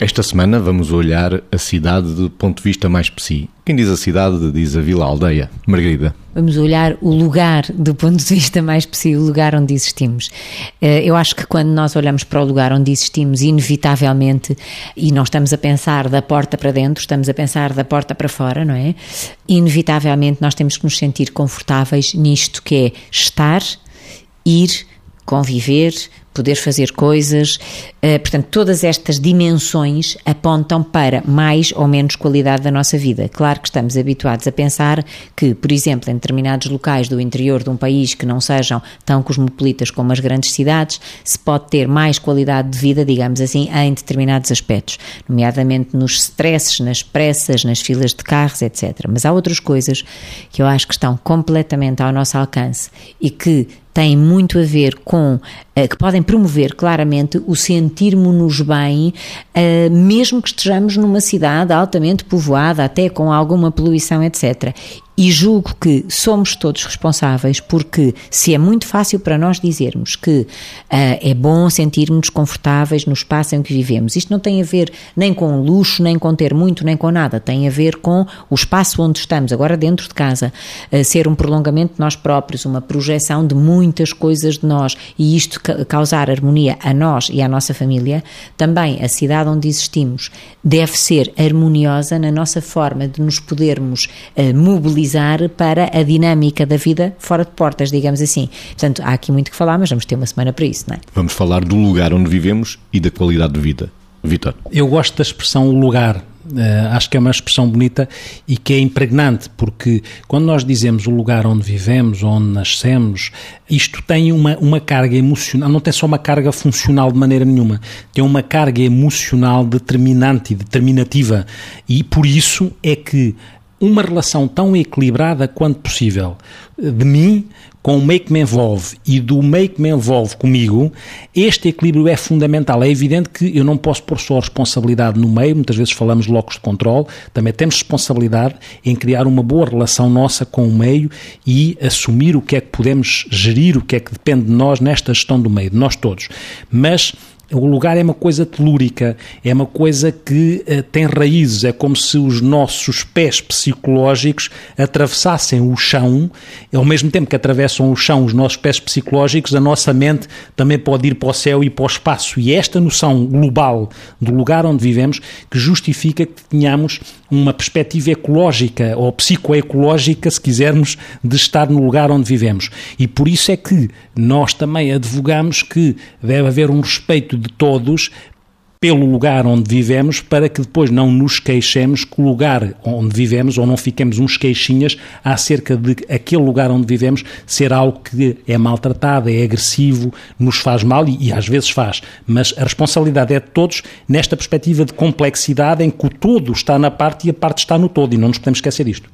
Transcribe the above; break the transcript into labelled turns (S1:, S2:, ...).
S1: Esta semana vamos olhar a cidade do ponto de vista mais psi. Quem diz a cidade diz a vila, a aldeia. Margarida.
S2: Vamos olhar o lugar do ponto de vista mais psi, o lugar onde existimos. Eh, eu acho que quando nós olhamos para o lugar onde existimos, inevitavelmente, e não estamos a pensar da porta para dentro, estamos a pensar da porta para fora, não é? Inevitavelmente nós temos que nos sentir confortáveis nisto que é estar, ir, conviver, poder fazer coisas. Uh, portanto, todas estas dimensões apontam para mais ou menos qualidade da nossa vida. Claro que estamos habituados a pensar que, por exemplo, em determinados locais do interior de um país que não sejam tão cosmopolitas como as grandes cidades, se pode ter mais qualidade de vida, digamos assim, em determinados aspectos, nomeadamente nos stresses, nas pressas, nas filas de carros, etc. Mas há outras coisas que eu acho que estão completamente ao nosso alcance e que têm muito a ver com, uh, que podem promover claramente o sentirmos-nos bem, uh, mesmo que estejamos numa cidade altamente povoada, até com alguma poluição, etc. E julgo que somos todos responsáveis, porque se é muito fácil para nós dizermos que uh, é bom sentirmos confortáveis no espaço em que vivemos, isto não tem a ver nem com luxo, nem com ter muito, nem com nada, tem a ver com o espaço onde estamos, agora dentro de casa, uh, ser um prolongamento de nós próprios, uma projeção de muitas coisas de nós e isto causar harmonia a nós e à nossa família, também a cidade onde existimos deve ser harmoniosa na nossa forma de nos podermos uh, mobilizar para a dinâmica da vida fora de portas, digamos assim. Portanto, há aqui muito que falar, mas vamos ter uma semana para isso, não é?
S1: Vamos falar do lugar onde vivemos e da qualidade de vida. Vitor.
S3: Eu gosto da expressão lugar. Uh, acho que é uma expressão bonita e que é impregnante, porque quando nós dizemos o lugar onde vivemos, onde nascemos, isto tem uma, uma carga emocional, não tem só uma carga funcional de maneira nenhuma, tem uma carga emocional determinante e determinativa. E por isso é que uma relação tão equilibrada quanto possível de mim com o meio que me envolve e do meio que me envolve comigo, este equilíbrio é fundamental. É evidente que eu não posso pôr só responsabilidade no meio, muitas vezes falamos de locos de controle, também temos responsabilidade em criar uma boa relação nossa com o meio e assumir o que é que podemos gerir, o que é que depende de nós nesta gestão do meio, de nós todos. Mas o lugar é uma coisa telúrica, é uma coisa que uh, tem raízes, é como se os nossos pés psicológicos atravessassem o chão, ao mesmo tempo que atravessam o chão os nossos pés psicológicos, a nossa mente também pode ir para o céu e para o espaço. E é esta noção global do lugar onde vivemos que justifica que tenhamos uma perspectiva ecológica ou psicoecológica, se quisermos, de estar no lugar onde vivemos. E por isso é que nós também advogamos que deve haver um respeito de todos pelo lugar onde vivemos para que depois não nos queixemos que o lugar onde vivemos ou não fiquemos uns queixinhas acerca de aquele lugar onde vivemos ser algo que é maltratado, é agressivo, nos faz mal e, e às vezes faz. Mas a responsabilidade é de todos nesta perspectiva de complexidade em que o todo está na parte e a parte está no todo e não nos podemos esquecer disto.